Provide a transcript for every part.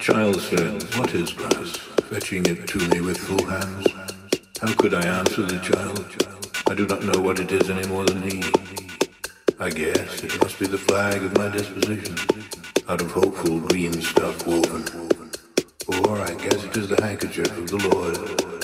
child said, What is grass? Fetching it to me with full hands. How could I answer the child? I do not know what it is any more than he. I guess it must be the flag of my disposition, out of hopeful green stuff woven. Or I guess it is the handkerchief of the Lord.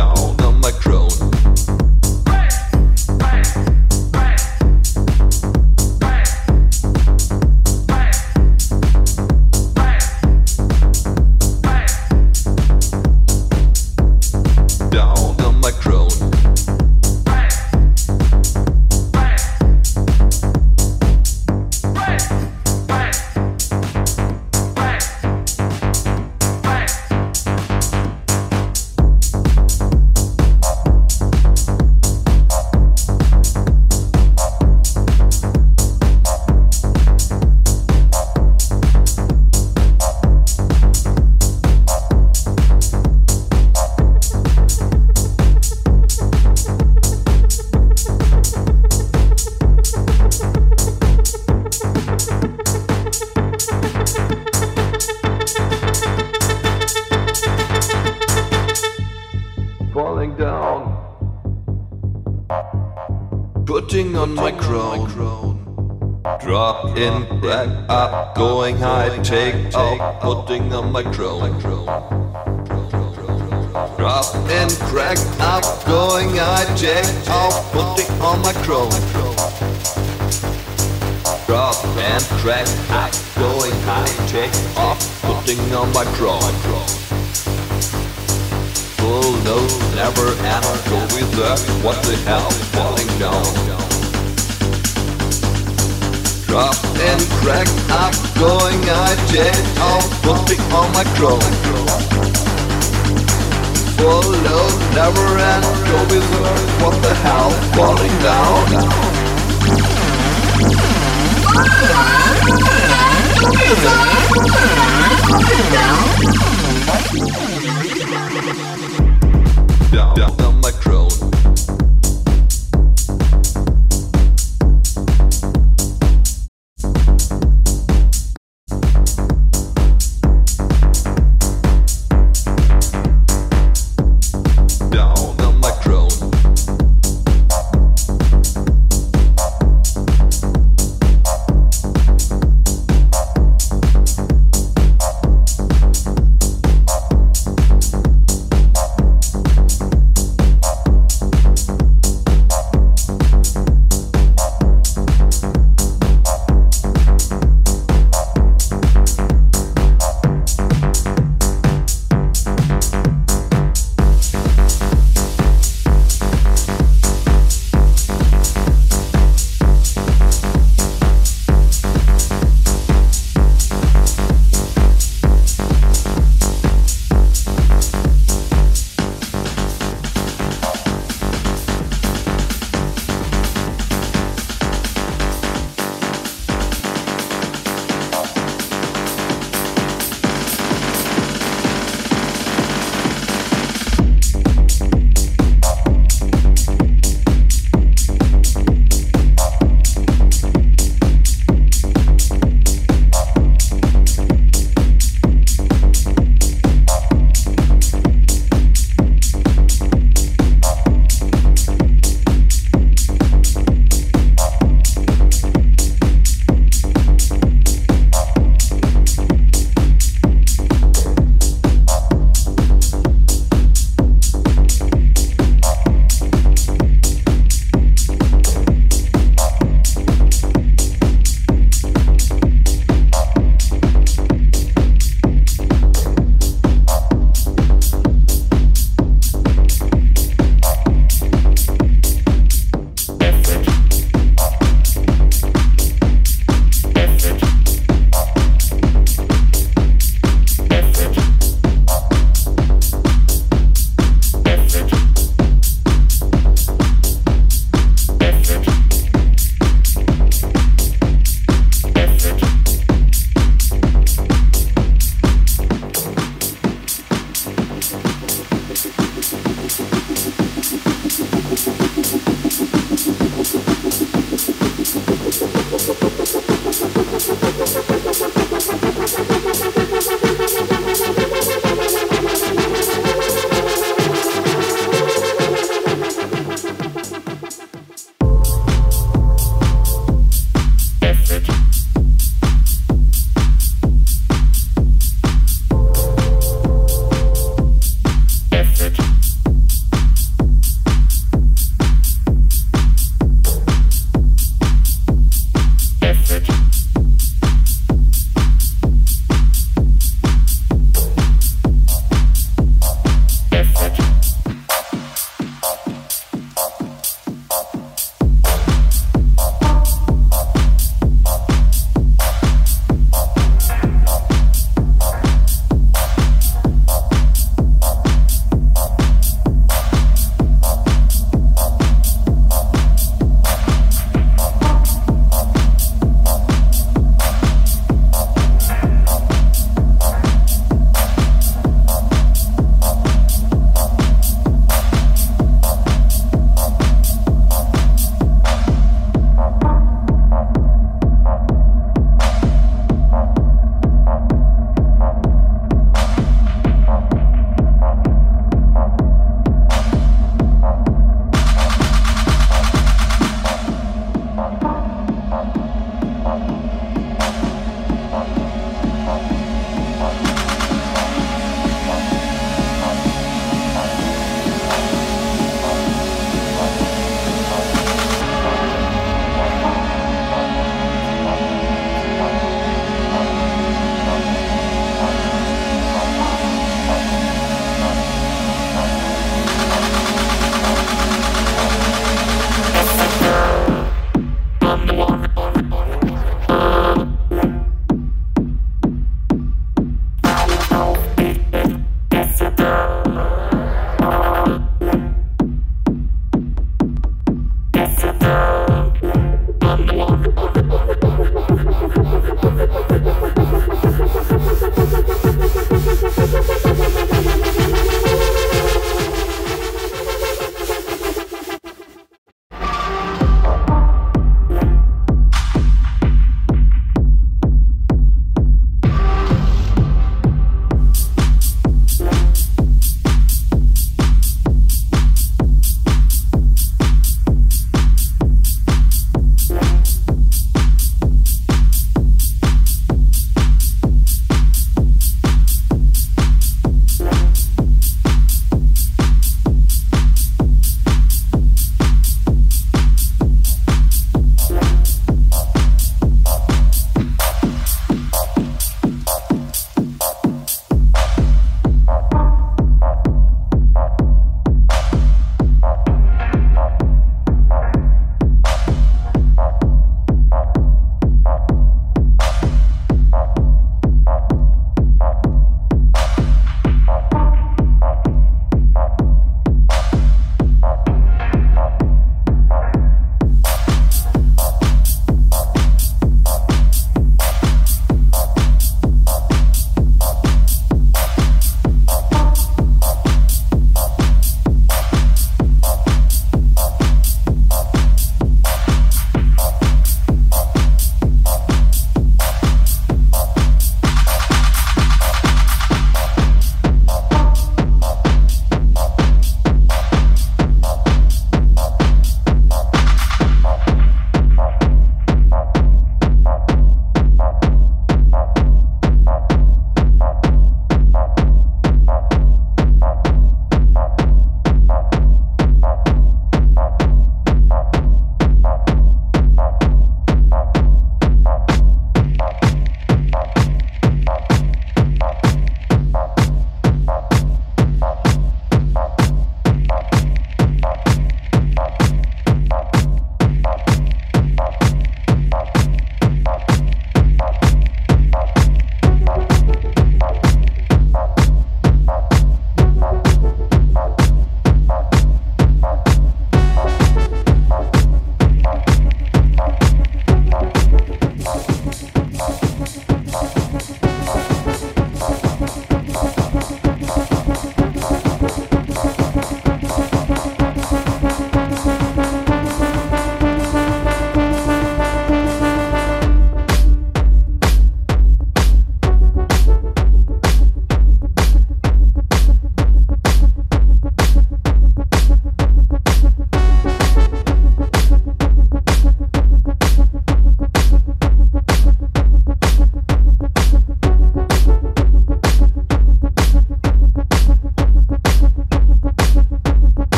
y'all. My crown. Drop and crack up, going high, take off, putting on my crown. Full nose, never end, go with that, what the hell, falling down. Drop and crack up, going high, take off, putting on my crown. Nose, never what the hell, falling down. Down, down, down. Down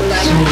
Right.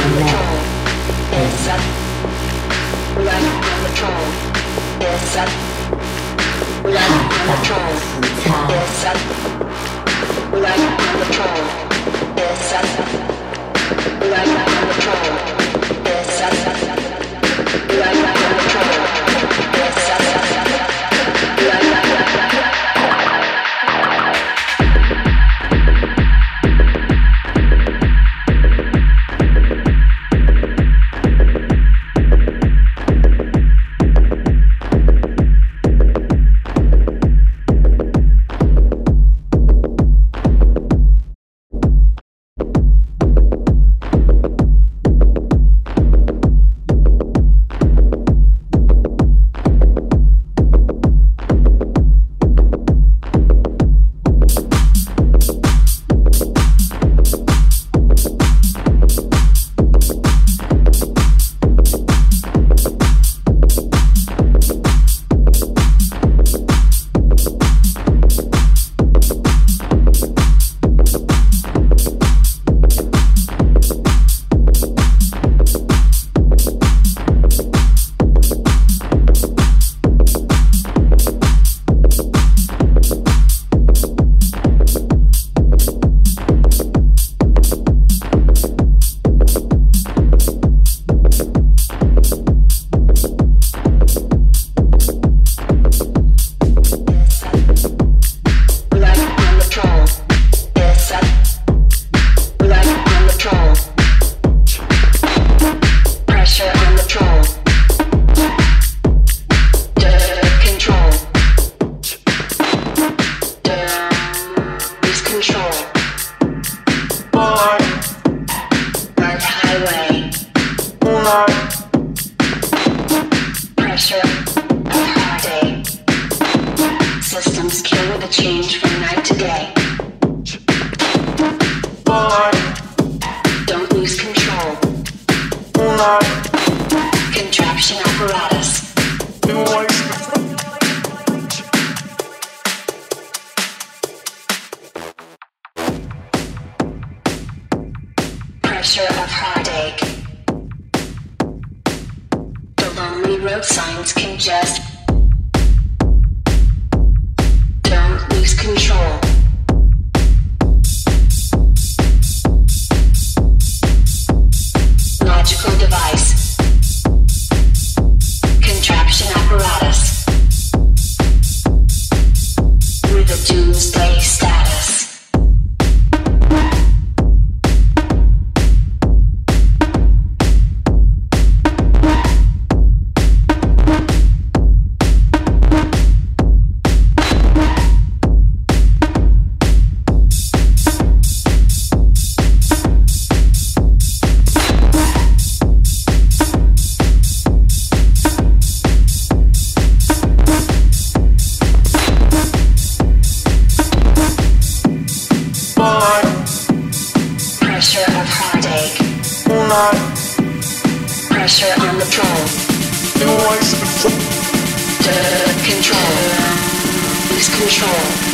Noise control. Control. Lose control.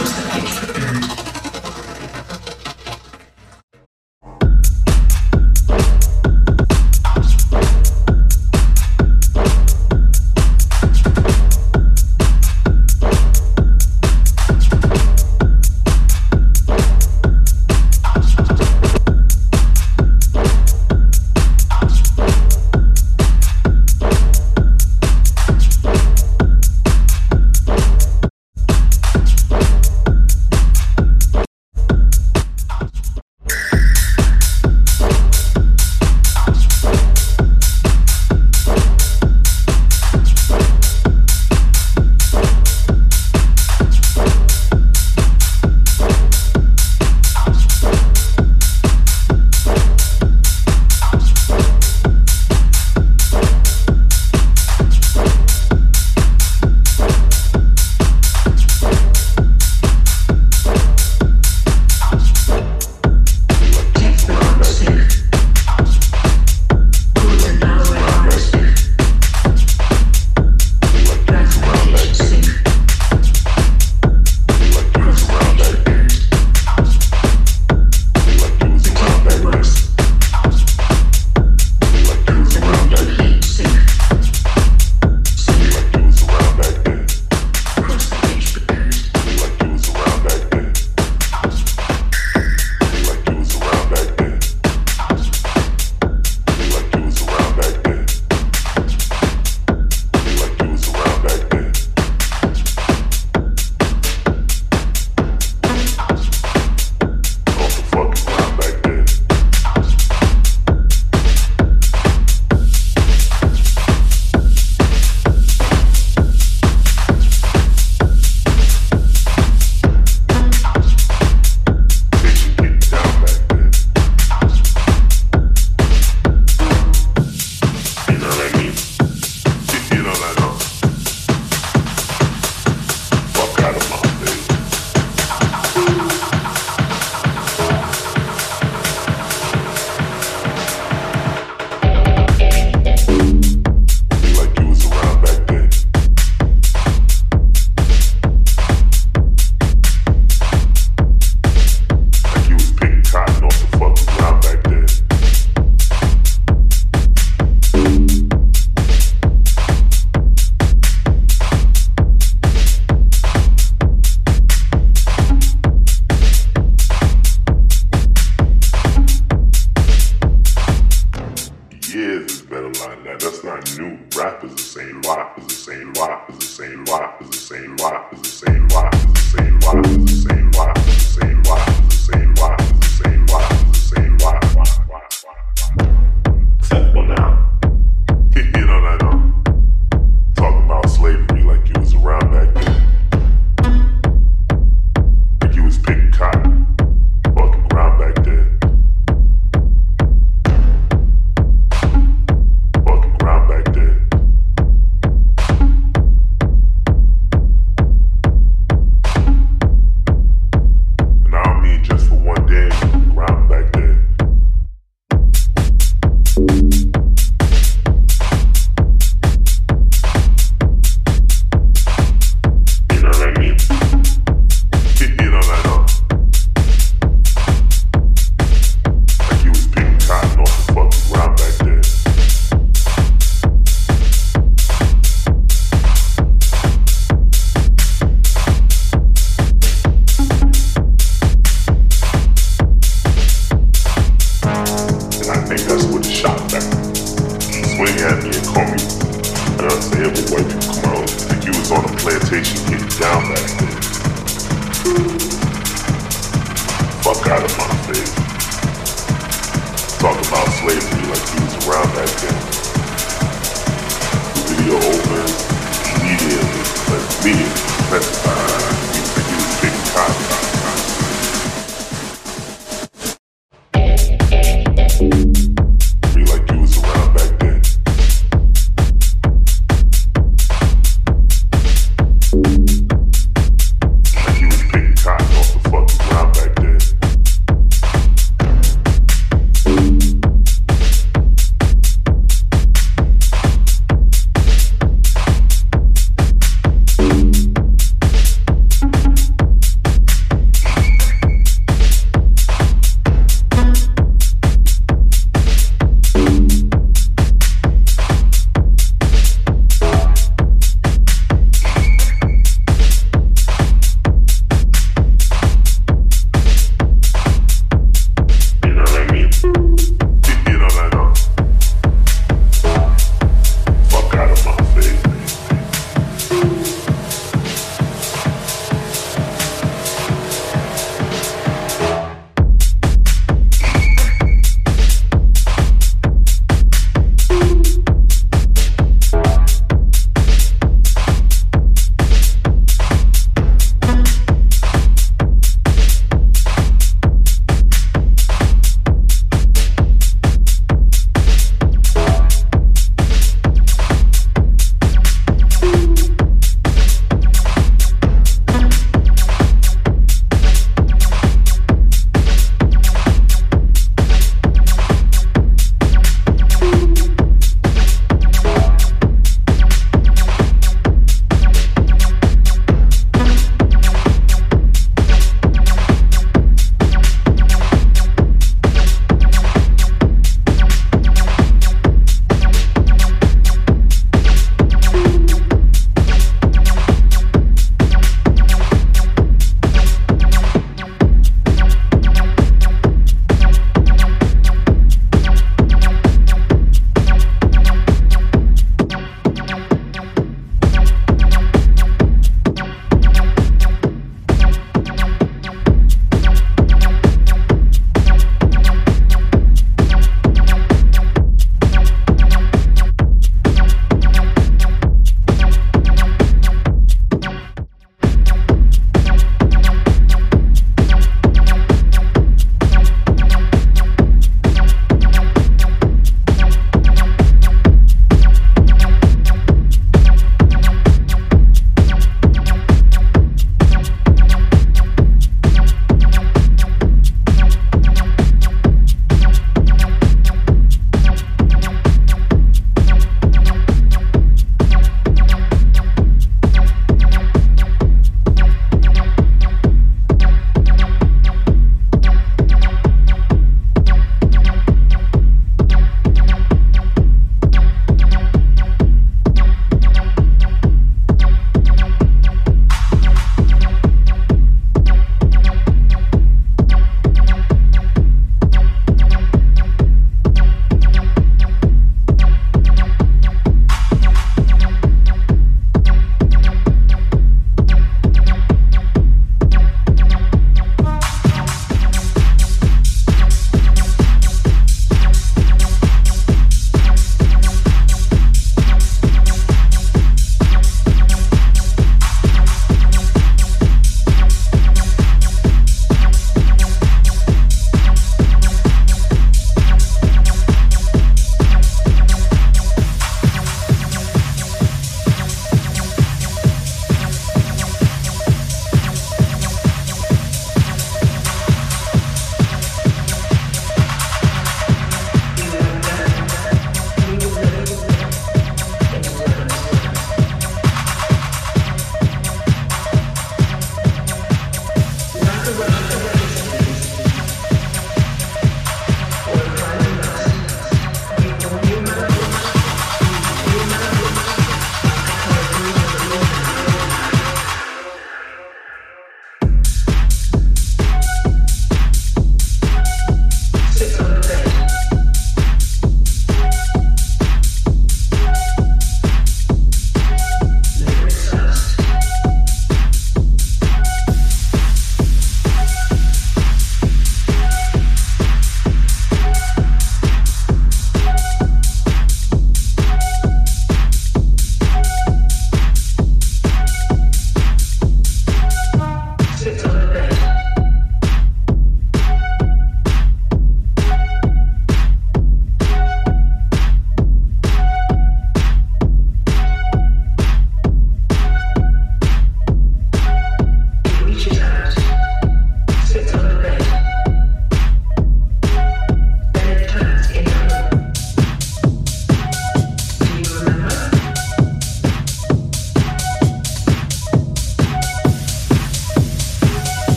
Costa.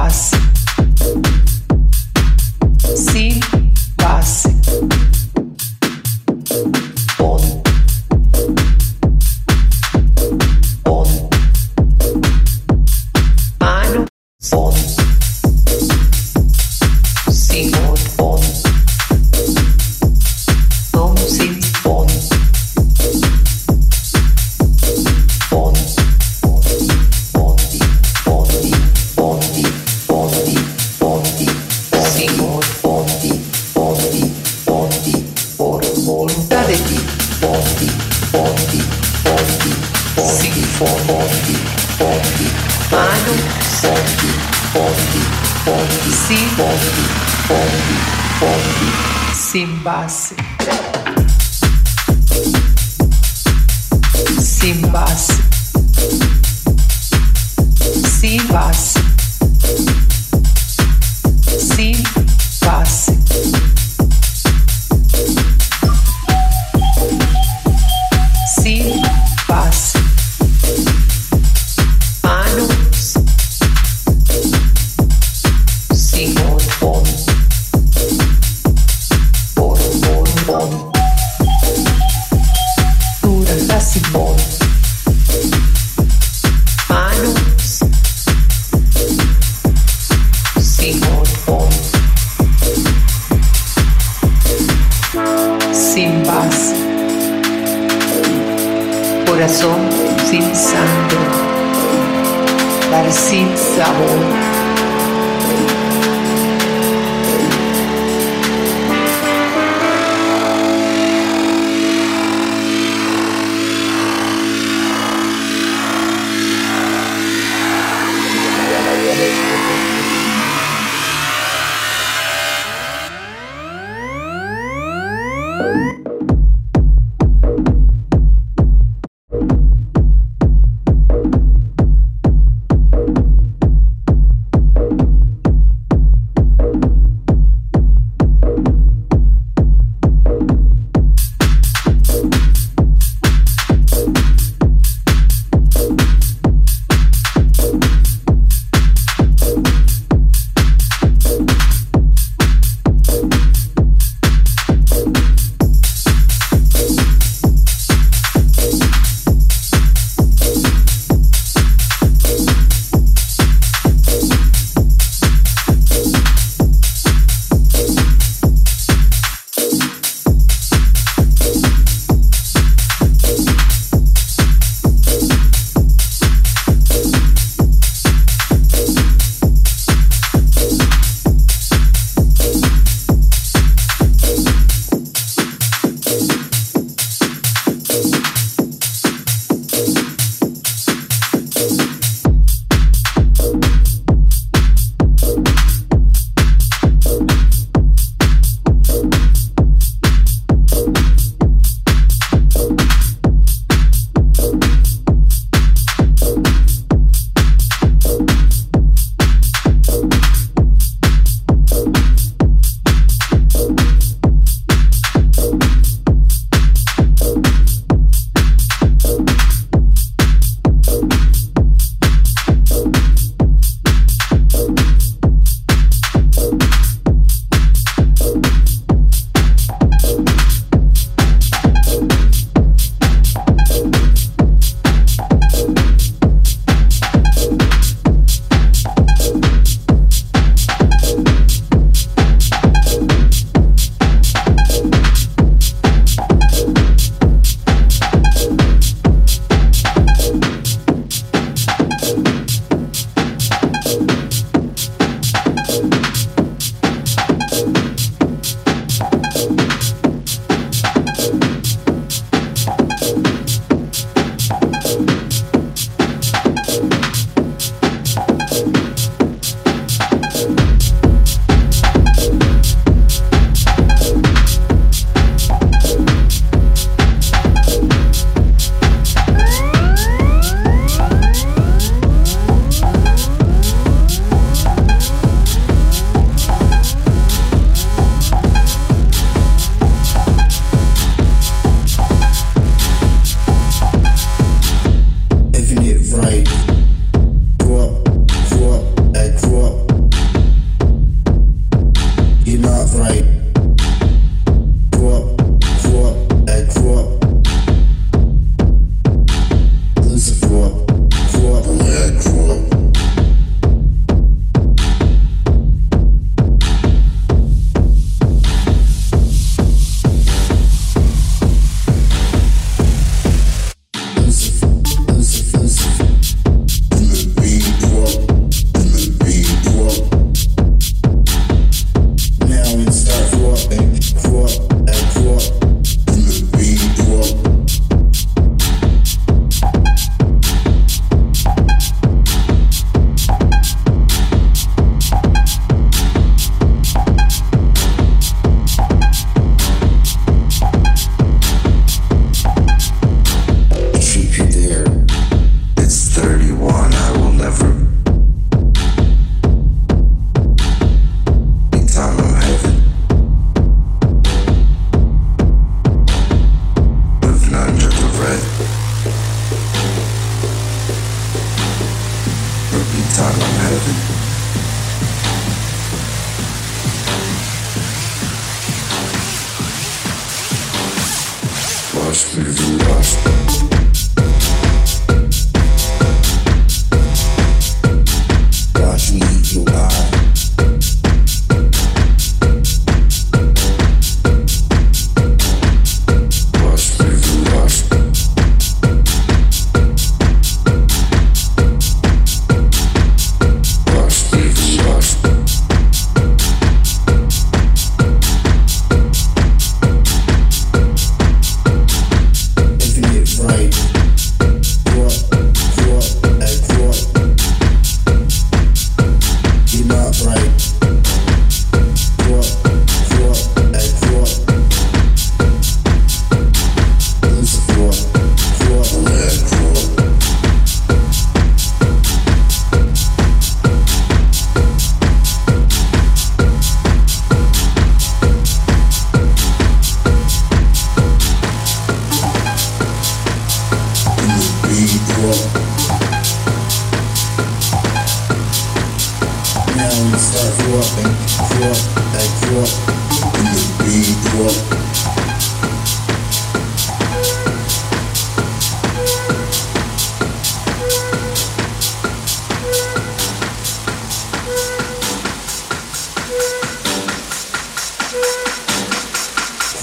paz.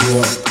Grew up.